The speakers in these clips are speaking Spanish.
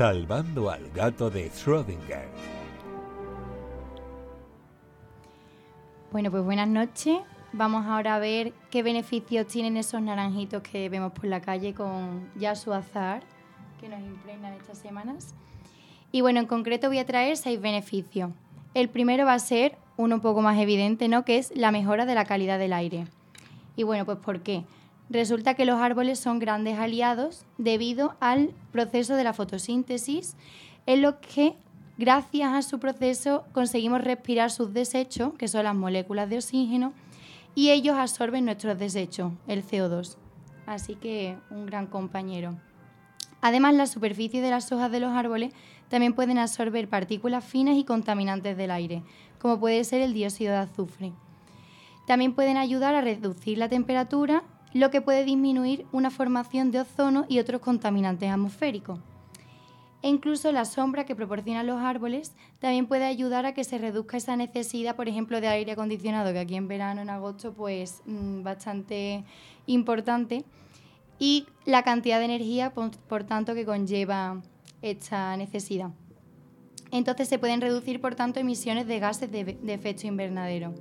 Salvando al gato de Schrödinger. Bueno, pues buenas noches. Vamos ahora a ver qué beneficios tienen esos naranjitos que vemos por la calle con ya su azar que nos impregnan estas semanas. Y bueno, en concreto voy a traer seis beneficios. El primero va a ser uno un poco más evidente, ¿no? Que es la mejora de la calidad del aire. Y bueno, pues ¿por qué? Resulta que los árboles son grandes aliados debido al proceso de la fotosíntesis, en lo que gracias a su proceso conseguimos respirar sus desechos, que son las moléculas de oxígeno, y ellos absorben nuestros desechos, el CO2. Así que un gran compañero. Además, la superficie de las hojas de los árboles también pueden absorber partículas finas y contaminantes del aire, como puede ser el dióxido de azufre. También pueden ayudar a reducir la temperatura, lo que puede disminuir una formación de ozono y otros contaminantes atmosféricos. E incluso la sombra que proporcionan los árboles también puede ayudar a que se reduzca esa necesidad, por ejemplo, de aire acondicionado, que aquí en verano, en agosto, pues mm, bastante importante, y la cantidad de energía, por, tanto, que conlleva esta necesidad. Entonces se pueden reducir, por tanto, emisiones de gases de, de efecto invernadero.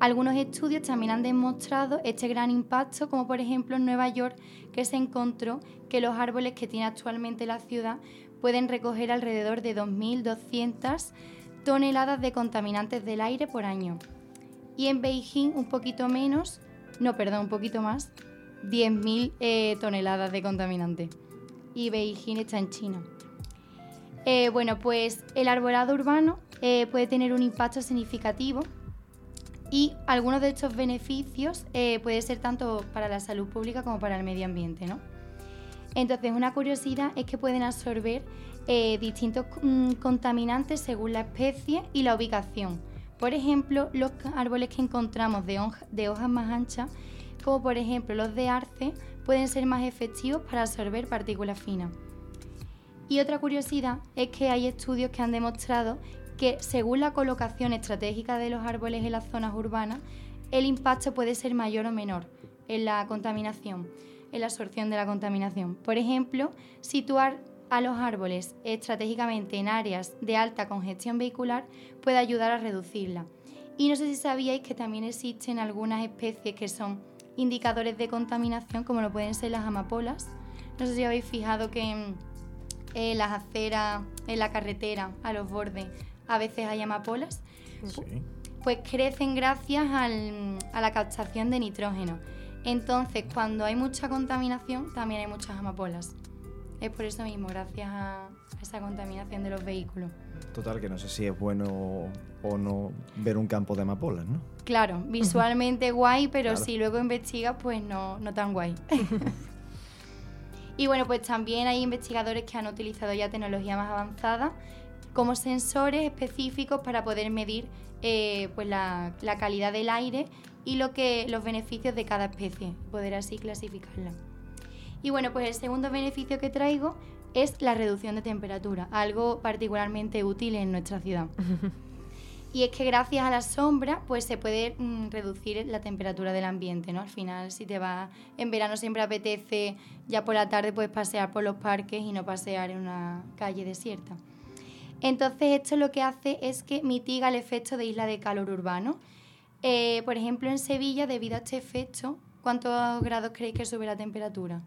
Algunos estudios también han demostrado este gran impacto, como por ejemplo en Nueva York, que se encontró que los árboles que tiene actualmente la ciudad pueden recoger alrededor de 2.200 toneladas de contaminantes del aire por año. Y en Beijing un poquito menos, no, perdón, un poquito más, 10.000 eh, toneladas de contaminantes. Y Beijing está en China. Eh, bueno, pues el arbolado urbano eh, puede tener un impacto significativo y algunos de estos beneficios puede ser tanto para la salud pública como para el medio ambiente, ¿no? Entonces, una curiosidad es que pueden absorber eh, distintos mm, contaminantes según la especie y la ubicación. Por ejemplo, los árboles que encontramos de, de hojas más anchas, como por ejemplo los de arce, pueden ser más efectivos para absorber partículas finas. Y otra curiosidad es que hay estudios que han demostrado que según la colocación estratégica de los árboles en las zonas urbanas, el impacto puede ser mayor o menor en la contaminación en la absorción de la contaminación. Por ejemplo, situar a los árboles estratégicamente en áreas de alta congestión vehicular puede ayudar a reducirla. Y no sé si sabíais que también existen algunas especies que son indicadores de contaminación, como lo pueden ser las amapolas. No sé si habéis fijado que en, las aceras, en la carretera, a los bordes, a veces hay amapolas. Pues crecen gracias a la captación de nitrógeno. Entonces, cuando hay mucha contaminación, también hay muchas amapolas. Es por eso mismo, gracias a esa contaminación de los vehículos. Total, que no sé si es bueno o no ver un campo de amapolas, ¿no? Claro, visualmente guay, pero si luego investigas, pues no, no tan guay. y bueno, pues también hay investigadores que han utilizado ya tecnología más avanzada como sensores específicos para poder medir eh, pues la, la calidad del aire y lo que, los beneficios de cada especie, poder así clasificarla. Y bueno, pues el segundo beneficio que traigo es la reducción de temperatura, algo particularmente útil en nuestra ciudad. y es que gracias a la sombra, pues se puede mm, reducir la temperatura del ambiente, ¿no? Al final, si te vas en verano siempre apetece, ya por la tarde puedes pasear por los parques y no pasear en una calle desierta. Entonces, esto lo que hace es que mitiga el efecto de isla de calor urbano eh, por ejemplo, en Sevilla, debido a este efecto, ¿cuántos grados creéis que sube la temperatura?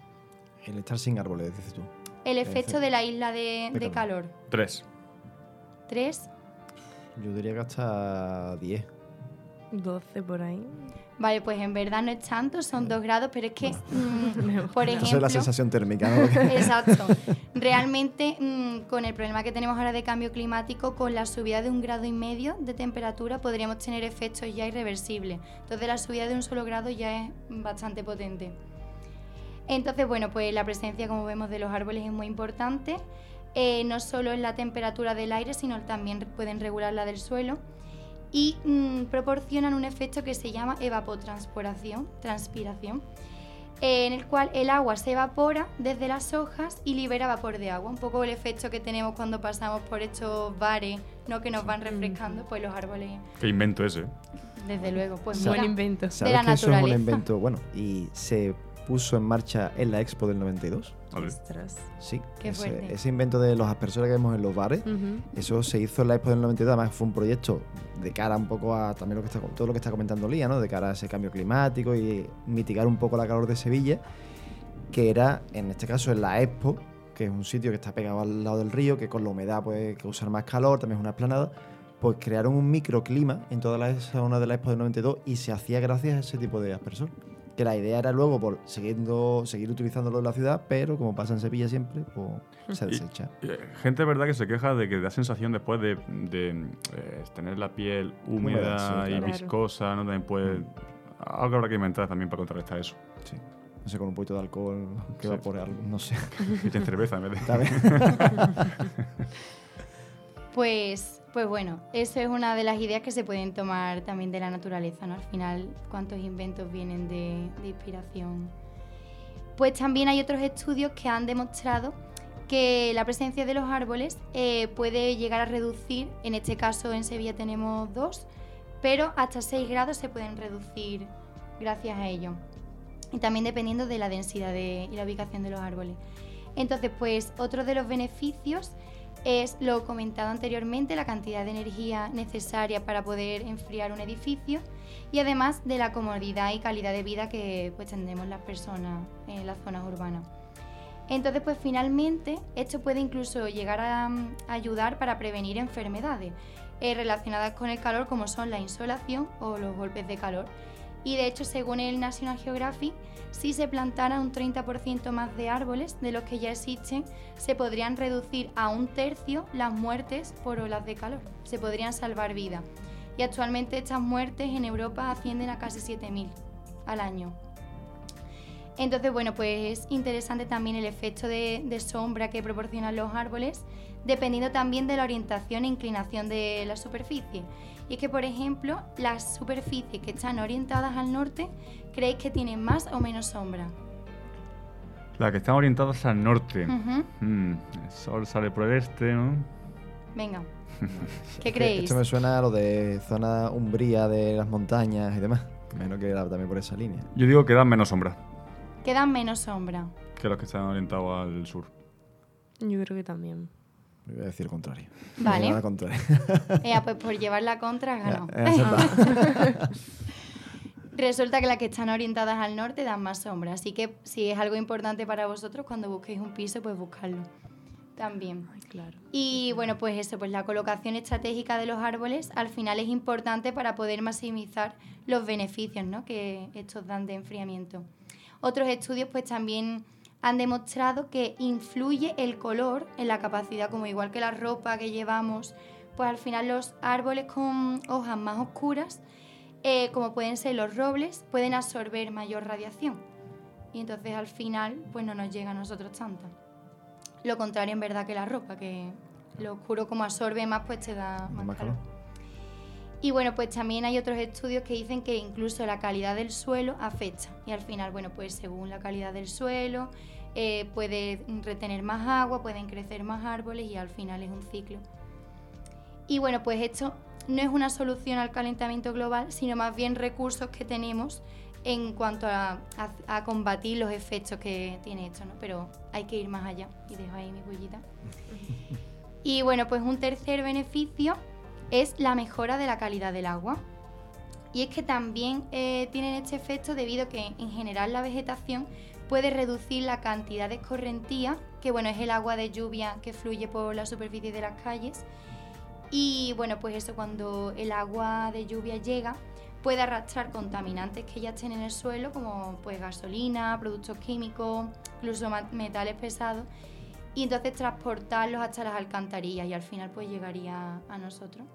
El estar sin árboles, dices tú. El efecto de la isla de, calor. Tres. ¿Tres? Yo diría que hasta diez. 12 por ahí. Vale, pues en verdad no es tanto, son dos grados, pero es que, mm, por ejemplo... Es la sensación térmica, ¿no? Exacto. Realmente, mm, con el problema que tenemos ahora de cambio climático, con la subida de un grado y medio de temperatura podríamos tener efectos ya irreversibles. Entonces la subida de un solo grado ya es bastante potente. Entonces, bueno, pues la presencia, como vemos, de los árboles es muy importante. Eh, no solo en la temperatura del aire, sino también pueden regular la del suelo y mm, proporcionan un efecto que se llama evapotranspiración, transpiración, en el cual el agua se evapora desde las hojas y libera vapor de agua. Un poco el efecto que tenemos cuando pasamos por estos bares ¿no? que nos van refrescando, pues los árboles. Qué invento ese. Desde luego, pues buen invento. ¿Sabes de la que naturaleza. Eso es un invento bueno y se puso en marcha en la Expo del 92. Ostras. Sí, Qué ese, invento de los aspersores que vemos en los bares, eso se hizo en la Expo del 92, además fue un proyecto de cara un poco a también lo que está, todo lo que está comentando Lía, ¿no? De cara a ese cambio climático y mitigar un poco la calor de Sevilla, que era, en este caso, en la Expo, que es un sitio que está pegado al lado del río, que con la humedad puede causar más calor, también es una esplanada, pues crearon un microclima en toda la zona de la Expo del 92 y se hacía gracias a ese tipo de aspersor. Que la idea era luego por siguiendo, seguir utilizándolo en la ciudad, pero como pasa en Sevilla siempre, pues se Y- desecha. Eh, Gente, verdad, que se queja de que da sensación después de, de, eh, tener la piel húmeda Húmeda, sí, y claro. viscosa, ¿no? También puede... Algo habrá que inventar también para contrarrestar eso. Sí. No sé, con un poquito de alcohol que Sí. va por algo, no sé. Que echen cerveza en vez de... Está bien. Pues, pues bueno, eso es una de las ideas que se pueden tomar también de la naturaleza, ¿no? Al final, cuántos inventos vienen de, inspiración. Pues también hay otros estudios que han demostrado que la presencia de los árboles eh, puede llegar a reducir, en este caso en Sevilla tenemos dos, pero hasta 6 grados se pueden reducir gracias a ello. Y también dependiendo de la densidad de- y la ubicación de los árboles. Entonces, pues otro de los beneficios es lo comentado anteriormente, la cantidad de energía necesaria para poder enfriar un edificio y además de la comodidad y calidad de vida que pues tendremos las personas en las zonas urbanas. Entonces, pues finalmente esto puede incluso llegar a, mm, ayudar para prevenir enfermedades eh, relacionadas con el calor como son la insolación o los golpes de calor. Y de hecho, según el National Geographic, si se plantara un 30% más de árboles de los que ya existen, se podrían reducir a un tercio las muertes por olas de calor. Se podrían salvar vidas. Y actualmente estas muertes en Europa ascienden a casi 7.000 al año. Entonces, bueno, pues es interesante también el efecto de, de sombra que proporcionan los árboles, dependiendo también de la orientación e inclinación de la superficie. Y es que, por ejemplo, las superficies que están orientadas al norte, ¿creéis que tienen más o menos sombra? La que están orientadas al norte. Ujú. Mm, el sol sale por el este, ¿no? Venga, ¿qué creéis? Esto me suena a lo de zona umbría de las montañas y demás. Menos que era también por esa línea. Yo digo que dan menos sombra Quedan menos sombra. que los que están orientados al sur. Yo creo que también. Voy a decir contrario. Vale. Voy a dar lo contrario. Ea, pues por llevar la contra. Ya, acertado. Resulta que las que están orientadas al norte dan más sombra, así que si es algo importante para vosotros, cuando busquéis un piso, pues buscarlo también. Ay, claro. Y bueno, pues eso, pues la colocación estratégica de los árboles al final es importante para poder maximizar los beneficios ¿no? que estos dan de enfriamiento. Otros estudios pues también han demostrado que influye el color en la capacidad, como igual que la ropa que llevamos, pues al final los árboles con hojas más oscuras, eh, como pueden ser los robles, pueden absorber mayor radiación. Y entonces al final pues no nos llega a nosotros tanta. Lo contrario en verdad que la ropa, que lo oscuro como absorbe más, pues te da más, Más calor. calor. Y bueno, pues también hay otros estudios que dicen que incluso la calidad del suelo afecta. Y al final, bueno, pues según la calidad del suelo, eh, puede retener más agua, pueden crecer más árboles y al final es un ciclo. Y bueno, pues esto no es una solución al calentamiento global, sino más bien recursos que tenemos en cuanto a, a- a combatir los efectos que tiene esto, ¿no? Pero hay que ir más allá. Y dejo ahí mi bullita. Y bueno, pues un tercer beneficio es la mejora de la calidad del agua. Y es que también eh, tienen este efecto debido a que en general la vegetación puede reducir la cantidad de escorrentía, que bueno, es el agua de lluvia que fluye por la superficie de las calles. Y bueno, pues eso cuando el agua de lluvia llega, puede arrastrar contaminantes que ya estén en el suelo, como pues gasolina, productos químicos, incluso metales pesados, y entonces transportarlos hasta las alcantarillas y al final pues llegaría a nosotros.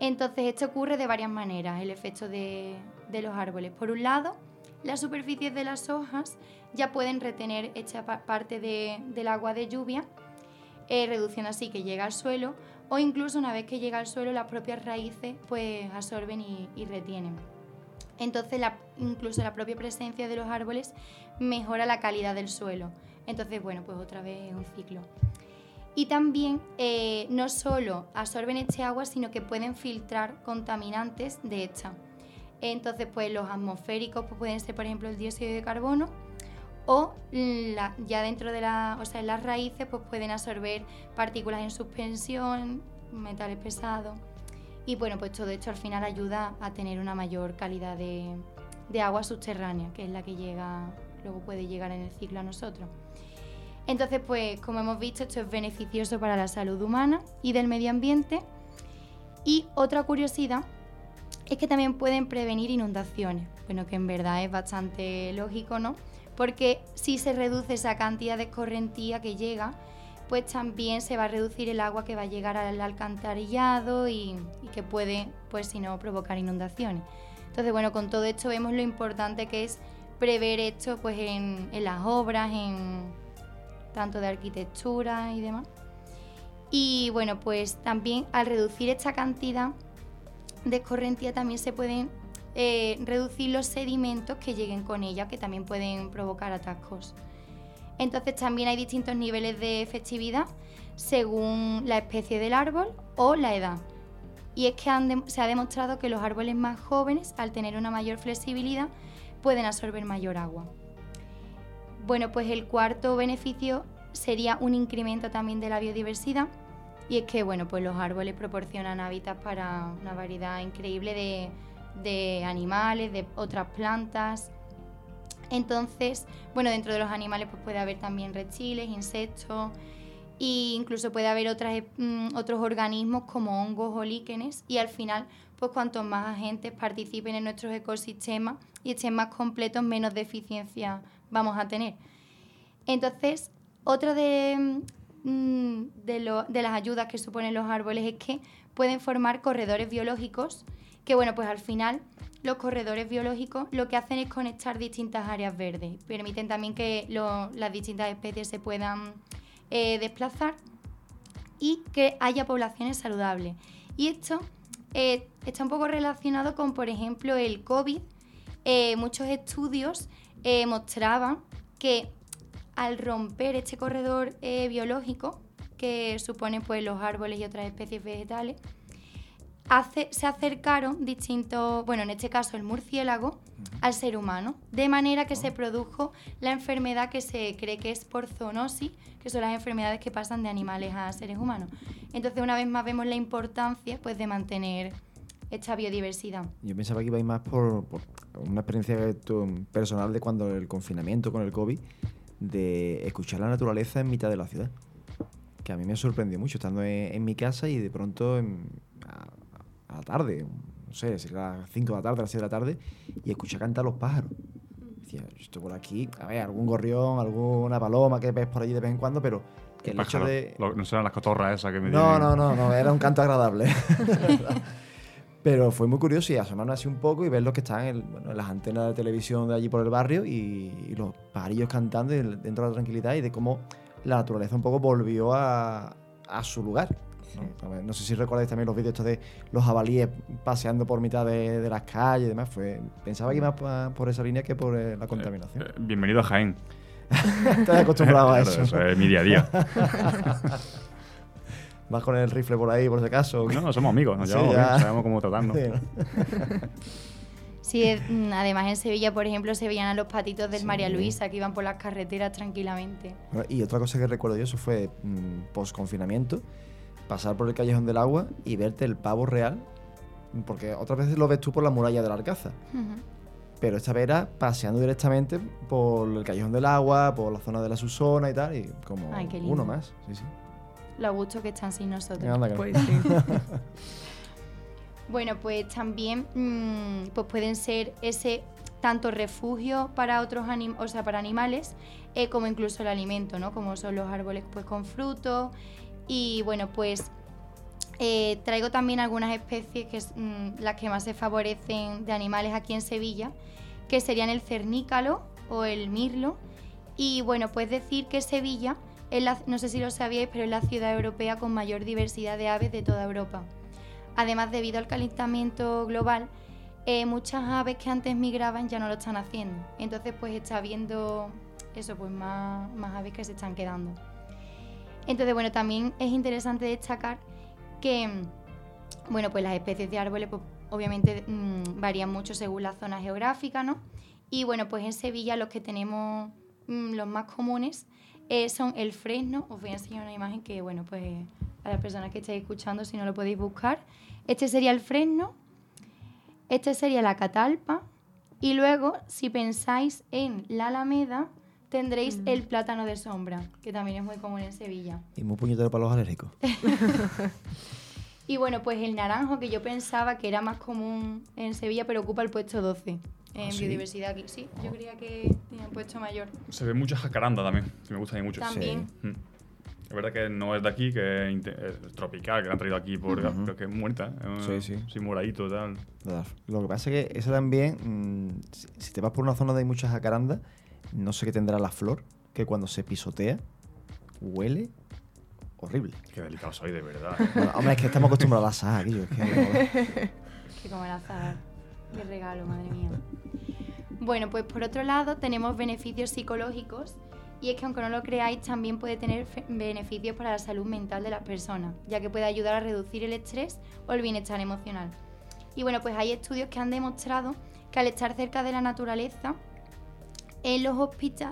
Entonces esto ocurre de varias maneras, el efecto de, de los árboles. Por un lado, las superficies de las hojas ya pueden retener esta pa- parte de- del agua de lluvia, eh, reduciendo así que llega al suelo, o incluso una vez que llega al suelo las propias raíces pues absorben y, retienen. Entonces incluso la propia presencia de los árboles mejora la calidad del suelo. Entonces, bueno, pues otra vez un ciclo. Y también eh, no solo absorben este agua, sino que pueden filtrar contaminantes de esta. Entonces, pues los atmosféricos pues, pueden ser, por ejemplo, el dióxido de carbono o ya dentro de la, o sea, en las raíces pues pueden absorber partículas en suspensión, metales pesados y bueno, pues todo esto al final ayuda a tener una mayor calidad de, de agua subterránea, que es la que llega, luego puede llegar en el ciclo a nosotros. Entonces, pues como hemos visto, esto es beneficioso para la salud humana y del medio ambiente. Y otra curiosidad es que también pueden prevenir inundaciones. Bueno, que en verdad es bastante lógico, ¿no? Porque si se reduce esa cantidad de escorrentía que llega, pues también se va a reducir el agua que va a llegar al alcantarillado y, y que puede, pues si no, provocar inundaciones. Entonces, bueno, con todo esto vemos lo importante que es prever esto pues en, en las obras, en tanto de arquitectura y demás. Y bueno, pues también al reducir esta cantidad de escorrentía también se pueden eh, reducir los sedimentos que lleguen con ella, que también pueden provocar atascos. Entonces también hay distintos niveles de efectividad según la especie del árbol o la edad. Y es que se ha demostrado que los árboles más jóvenes, al tener una mayor flexibilidad, pueden absorber mayor agua. Bueno, pues el cuarto beneficio sería un incremento también de la biodiversidad. Y es que, bueno, pues los árboles proporcionan hábitats para una variedad increíble de, de animales, de otras plantas. Entonces, bueno, dentro de los animales pues puede haber también reptiles, insectos e incluso puede haber otras, mm, otros organismos como hongos o líquenes y al final, pues cuanto más agentes participen en nuestros ecosistemas y estén más completos, menos deficiencia vamos a tener. Entonces, otra de, mm, de, de las ayudas que suponen los árboles es que pueden formar corredores biológicos, que bueno, pues al final los corredores biológicos lo que hacen es conectar distintas áreas verdes. Permiten también que lo- las distintas especies se puedan eh, desplazar y que haya poblaciones saludables. Y esto eh, está un poco relacionado con, por ejemplo, el COVID. Eh, muchos estudios eh, mostraban que al romper este corredor eh, biológico, que supone pues, los árboles y otras especies vegetales, hace- se acercaron distintos, bueno, en este caso el murciélago, al ser humano, de manera que se produjo la enfermedad que se cree que es por zoonosis, que son las enfermedades que pasan de animales a seres humanos. Entonces, una vez más vemos la importancia pues, de mantener esta biodiversidad. Yo pensaba que iba a ir más por, por una experiencia personal de cuando el confinamiento con el COVID, de escuchar la naturaleza en mitad de la ciudad. Que a mí me sorprendió mucho, estando en, en mi casa y de pronto en- a, a la tarde, no sé, si era las 5 de la tarde, a las 6 de la tarde, y escuchar cantar los pájaros. Decía, yo estoy por aquí, a ver, algún gorrión, alguna paloma que ves por allí de vez en cuando, pero el hecho Pájaro. de, Lo- no serán las cotorras esas que me no, tienen- no, no, no, era un canto agradable. Pero fue muy curioso y asomarme así un poco y ver los que están en, bueno, en las antenas de televisión de allí por el barrio y, y los pajarillos cantando y dentro de la tranquilidad y de cómo la naturaleza un poco volvió a, a su lugar. ¿no? Ver, no sé si recordáis también los vídeos estos de los jabalíes paseando por mitad de, de las calles y demás. Fue, pensaba que iba pa- por esa línea que por eh, la contaminación. Eh, bienvenido a Jaén. Estás acostumbrado a Claro, eso. eso es mi día a día. Vas con el rifle por ahí, por si acaso. ¿o qué? No, somos amigos, nos Sí, llevamos bien, sabemos cómo tratarnos. Sí, ¿no? Sí, mm, además en Sevilla, por ejemplo, se veían a los patitos del Sí. María Luisa que iban por las carreteras tranquilamente. Bueno, Y otra cosa que recuerdo yo, eso fue post confinamiento, pasar por el callejón del agua y verte el pavo real, porque otras veces lo ves tú por la muralla del Alcázar, Ujú. pero esta vez era paseando directamente por el callejón del agua, por la zona de la Susona y tal, y como Ay, uno más. Sí, sí. Lo gusto que están sin nosotros. No. Pues sí. Bueno, pues también mm, pues pueden ser ese tanto refugio para otros anim o sea, para animales, eh, como incluso el alimento, ¿no? Como son los árboles pues con frutos. Y bueno, pues eh, traigo también algunas especies que es mm, las que más se favorecen de animales aquí en Sevilla, que serían el cernícalo o el mirlo. Y bueno, pues decir que Sevilla, no sé si lo sabíais, pero es la ciudad europea con mayor diversidad de aves de toda Europa. Además, debido al calentamiento global, eh, muchas aves que antes migraban ya no lo están haciendo. Entonces, pues está habiendo eso, pues más, más aves que se están quedando. Entonces, bueno, también es interesante destacar que, mm, bueno, pues las especies de árboles, pues, obviamente mm, varían mucho según la zona geográfica, ¿no? Y bueno, pues en Sevilla los que tenemos mm, los más comunes eh, son el fresno. Os voy a enseñar una imagen que, bueno, pues a las personas que estáis escuchando, si no lo podéis buscar. Este sería el fresno. Este sería la catalpa. Y luego, si pensáis en la alameda, tendréis el plátano de sombra, que también es muy común en Sevilla. Y muy puñetero para los alérgicos. Y bueno, pues el naranjo, que yo pensaba que era más común en Sevilla, pero ocupa el puesto 12 en ¿Ah, sí? biodiversidad aquí. Sí, yo creía que tenía puesto mayor. Se ve mucha jacaranda también, que me gusta a mí mucho. También. Mm. Es verdad que no es de aquí, que es, tropical, que la han traído aquí por, Ujú. creo que es muerta. Sí, ¿eh? sí. Sí, moradito, tal. Lo que pasa es que eso también, mm, si, te vas por una zona donde hay muchas jacarandas, no sé qué tendrá la flor, que cuando se pisotea, huele horrible. Qué delicado soy, de verdad. ¿eh? Bueno, hombre, es que estamos acostumbrados a la saja, Guillo, es que- Que como el azahar. Qué regalo, madre mía. Bueno, pues por otro lado tenemos beneficios psicológicos y es que aunque no lo creáis también puede tener beneficios para la salud mental de las personas, ya que puede ayudar a reducir el estrés o el bienestar emocional. Y bueno, pues hay estudios que han demostrado que al estar cerca de la naturaleza, en los,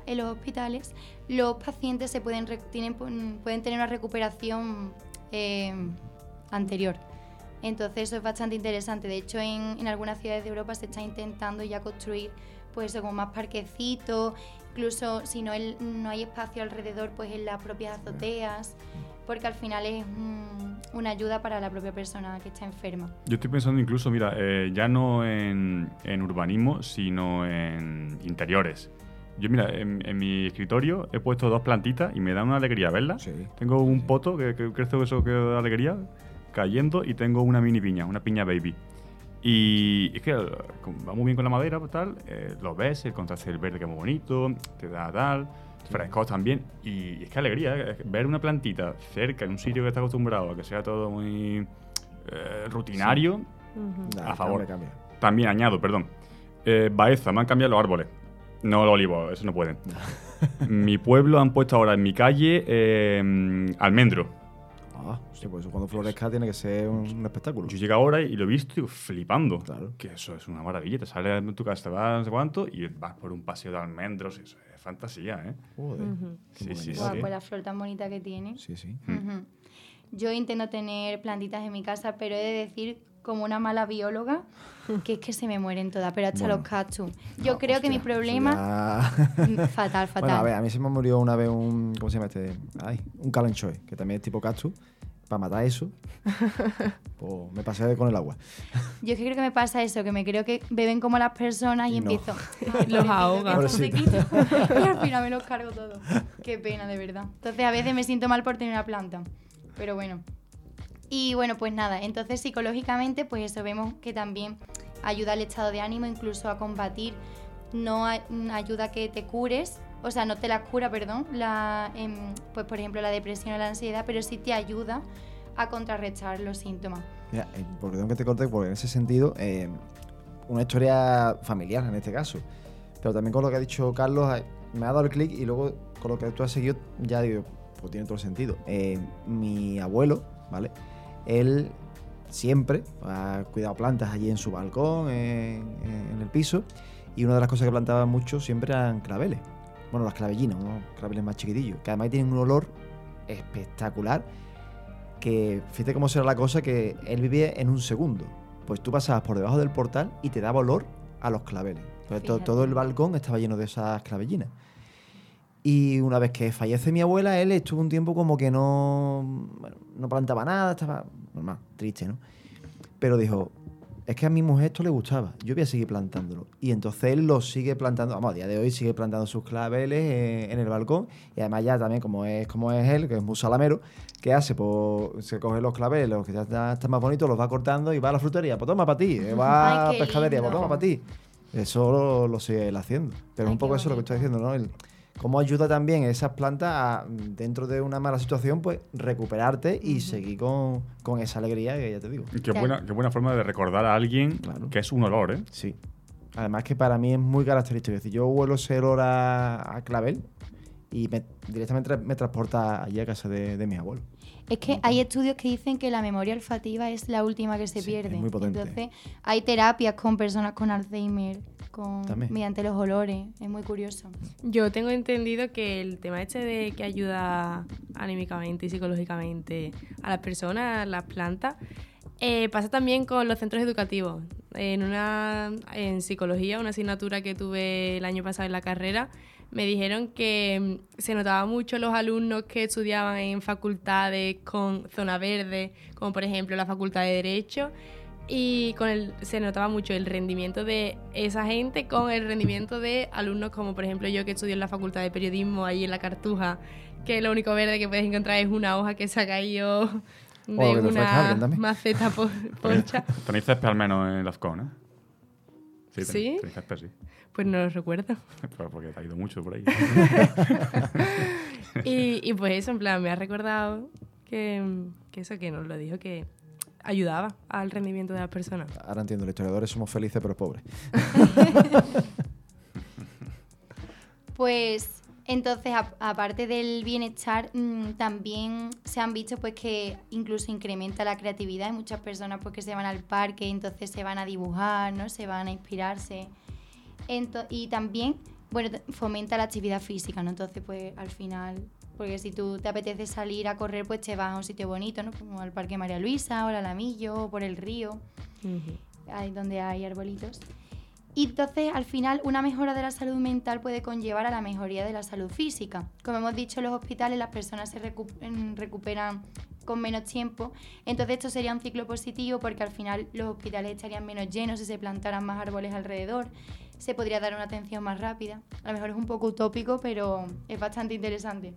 en los hospitales los pacientes se pueden, tienen, pueden tener una recuperación eh, anterior. Entonces eso es bastante interesante. De hecho, en, en algunas ciudades de Europa se está intentando ya construir pues eso, como más parquecitos, incluso si no, el- no hay espacio alrededor, pues en las propias azoteas, porque al final es un- una ayuda para la propia persona que está enferma. Yo estoy pensando incluso, mira, eh, ya no en, en urbanismo, sino en interiores. Yo, mira, en, en mi escritorio he puesto dos plantitas y me da una alegría verlas. Sí. Tengo un poto que, que crece eso que da alegría, cayendo, y tengo una mini piña, una piña baby. Y es que va muy bien con la madera, pues, tal, eh, lo ves, el contraste del verde que es muy bonito, te da tal, frescos también. Y es que alegría, eh, ver una plantita cerca, en un sitio que está acostumbrado a que sea todo muy eh, rutinario, A favor. Cambia, cambia. también añado, perdón. Eh, Baeza, me han cambiado los árboles. No los olivos, eso no pueden. mi pueblo han puesto ahora en mi calle eh, almendro. Ah, sí, pues eso cuando florezca tiene que ser un, espectáculo. Yo llego ahora y lo he visto y digo, flipando. Claro. Que eso es una maravilla. Te sales de tu casa, te vas no sé cuánto y vas por un paseo de almendros. Eso es fantasía, ¿eh? Joder. Sí, Qué sí. Guau, sí. pues la flor tan bonita que tiene. Sí, sí. Ujú. Yo intento tener plantitas en mi casa, pero he de decir, como una mala bióloga, que es que se me mueren todas, pero hasta Bueno. los cactus. Yo No, creo que mi hostia, problema... ya- Mm, Fatal, fatal. Bueno, a ver, a mí se me murió una vez un. ¿Cómo se llama este? Ay, un calanchoe, que también es tipo cactus. Para matar eso, pues me pasé con el agua. Yo es que creo que me pasa eso, que me creo que beben como las personas y no. empiezo... Los ahoga. Y al final me los cargo todos. Qué pena, de verdad. Entonces a veces me siento mal por tener una planta. Pero bueno. Y bueno, pues nada, entonces psicológicamente, pues eso vemos que también ayuda al estado de ánimo, incluso a combatir, no mm, ayuda a que te cures, o sea, no te la cura, perdón, la, em, pues por ejemplo la depresión o la ansiedad, pero sí te ayuda a contrarrestar los síntomas. Mira, eh, que te corte, porque en ese sentido, eh, una historia familiar en este caso. Pero también con lo que ha dicho Carlos, eh, me ha dado el clic y luego con lo que tú has seguido, ya digo, pues tiene todo el sentido. Eh, mi abuelo, ¿vale? Él siempre ha cuidado plantas allí en su balcón, en, en el piso, y una de las cosas que plantaba mucho siempre eran claveles. Bueno, las clavellinas, unos claveles más chiquitillos, que además tienen un olor espectacular que fíjate cómo será la cosa que él vivía en un segundo. Pues tú pasabas por debajo del portal y te daba olor a los claveles. Entonces, to- Fíjate. todo el balcón estaba lleno de esas clavellinas. Y una vez que fallece mi abuela, él estuvo un tiempo como que no, bueno, no plantaba nada, estaba normal, triste, ¿no? Pero dijo, es que a mi mujer esto le gustaba, yo voy a seguir plantándolo. Y entonces él lo sigue plantando, vamos, a día de hoy sigue plantando sus claveles eh, en el balcón. Y además ya también, como es, como es él, que es muy salamero, ¿qué hace? Pues se coge los claveles, los que ya están, más bonitos, los va cortando y va a la frutería, pues toma para ti, eh, va Ay, a pescadería, pues toma para ti. Eso lo, lo sigue él haciendo. Pero Ay, un poco eso lo que estoy diciendo, ¿no? El- cómo ayuda también esas plantas a, dentro de una mala situación, pues recuperarte y seguir con, con esa alegría que ya te digo. Qué Claro. buena, qué buena forma de recordar a alguien Claro. que es un olor, ¿eh? Sí. Además que para mí es muy característico. Es decir, yo huelo ese olor a, a clavel y me- directamente me transporta allí a casa de, de mis abuelos. Es que hay estudios que dicen que la memoria olfativa es la última que se Sí, pierde. es muy potente. Entonces, hay terapias con personas con Alzheimer con, También. mediante los olores. Es muy curioso. Yo tengo entendido que el tema este de que ayuda anímicamente y psicológicamente a las personas, las plantas, eh, pasa también con los centros educativos. En una en psicología, una asignatura que tuve el año pasado en la carrera, me dijeron que mm, se notaba mucho los alumnos que estudiaban en facultades con zona verde, como por ejemplo la Facultad de Derecho, y con el, se notaba mucho el rendimiento de esa gente con el rendimiento de alumnos como por ejemplo yo que estudio en la Facultad de Periodismo ahí en la Cartuja, que lo único verde que puedes encontrar es una hoja que se ha caído de una maceta por, poncha. Tenéis césped al menos en las ¿eh? Sí, ¿Sí? sí. Pues no lo recuerdo. Pero porque te ha ido mucho por ahí. Y, y pues eso, en plan, me ha recordado que, que eso, que nos lo dijo, que ayudaba al rendimiento de las personas. Ahora entiendo, los historiadores somos felices pero pobres. Pues entonces, aparte del bienestar, mm, también se han visto pues que incluso incrementa la creatividad. Hay muchas personas pues, que se van al parque, entonces se van a dibujar, ¿no? Se van a inspirarse. Ento- y también, bueno, fomenta la actividad física, ¿no? Entonces, pues al final, porque si tú te apetece salir a correr, pues te vas a un sitio bonito, ¿no? Como al Parque María Luisa o al Alamillo o por el río ahí donde hay arbolitos. Y entonces, al final, una mejora de la salud mental puede conllevar a la mejoría de la salud física. Como hemos dicho, en los hospitales las personas se recuperan con menos tiempo. Entonces, esto sería un ciclo positivo porque al final los hospitales estarían menos llenos si se plantaran más árboles alrededor. Se podría dar una atención más rápida. A lo mejor es un poco utópico, pero es bastante interesante.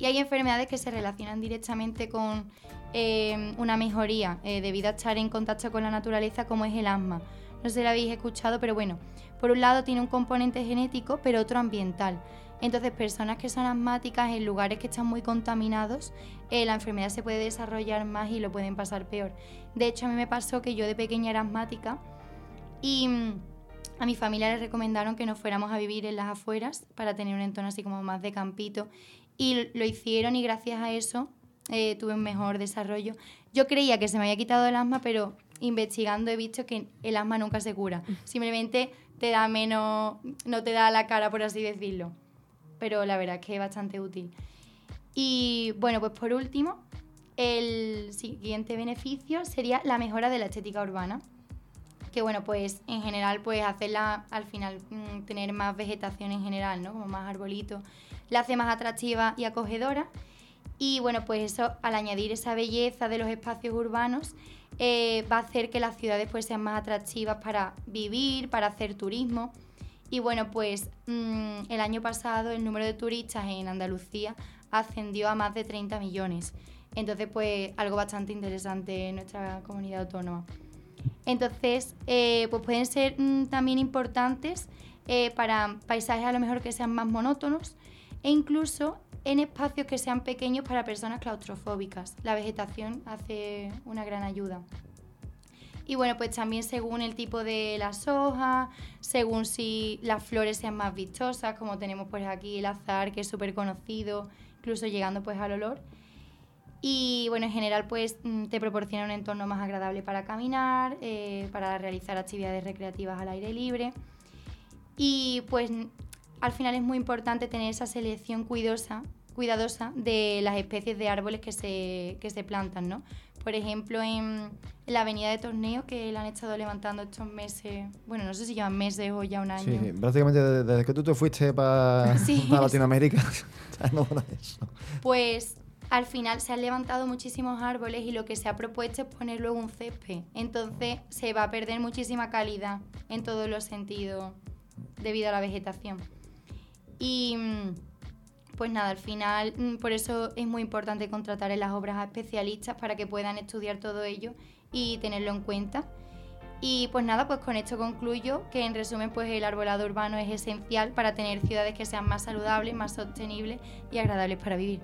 Y hay enfermedades que se relacionan directamente con eh, una mejoría eh, debido a estar en contacto con la naturaleza, como es el asma. No sé si lo habéis escuchado, pero bueno, por un lado tiene un componente genético, pero otro ambiental. Entonces, personas que son asmáticas en lugares que están muy contaminados, eh, la enfermedad se puede desarrollar más y lo pueden pasar peor. De hecho, a mí me pasó que yo de pequeña era asmática y mm, a mi familia le recomendaron que nos fuéramos a vivir en las afueras para tener un entorno así como más de campito. Y lo hicieron y gracias a eso eh, tuve un mejor desarrollo. Yo creía que se me había quitado el asma, pero investigando he visto que el asma nunca se cura. Simplemente te da menos, no te da la cara, por así decirlo. Pero la verdad es que es bastante útil. Y bueno, pues por último, el siguiente beneficio sería la mejora de la estética urbana. Que bueno, pues en general, pues hacerla al final mm, tener más vegetación en general, ¿no? Como más arbolitos, la hace más atractiva y acogedora. Y bueno, pues eso, al añadir esa belleza de los espacios urbanos, eh, va a hacer que las ciudades pues sean más atractivas para vivir, para hacer turismo. Y bueno, pues mm, el año pasado el número de turistas en Andalucía ascendió a más de 30 millones. Entonces, pues algo bastante interesante en nuestra comunidad autónoma. Entonces, eh, pues pueden ser mm, también importantes eh, para paisajes a lo mejor que sean más monótonos e incluso en espacios que sean pequeños para personas claustrofóbicas. La vegetación hace una gran ayuda. Y bueno, pues también según el tipo de las hojas, según si las flores sean más vistosas, como tenemos pues aquí el azar, que es súper conocido, incluso llegando pues al olor. Y bueno, en general pues mm, te proporciona un entorno más agradable para caminar, eh, para realizar actividades recreativas al aire libre. Y pues al final es muy importante tener esa selección cuidosa, cuidadosa de las especies de árboles que se, que se plantan, ¿no? Por ejemplo, en, en la avenida de Torneo, que la han estado levantando estos meses, bueno, no sé si llevan meses o ya un año. Sí, prácticamente desde, que tú te fuiste para Sí. Latinoamérica, está en obra eso. Pues al final se han levantado muchísimos árboles y lo que se ha propuesto es poner luego un césped. Entonces se va a perder muchísima calidad en todos los sentidos debido a la vegetación. Y mm, pues nada, al final mm, por eso es muy importante contratar en las obras a especialistas para que puedan estudiar todo ello y tenerlo en cuenta. Y pues nada, pues con esto concluyo que en resumen pues el arbolado urbano es esencial para tener ciudades que sean más saludables, más sostenibles y agradables para vivir.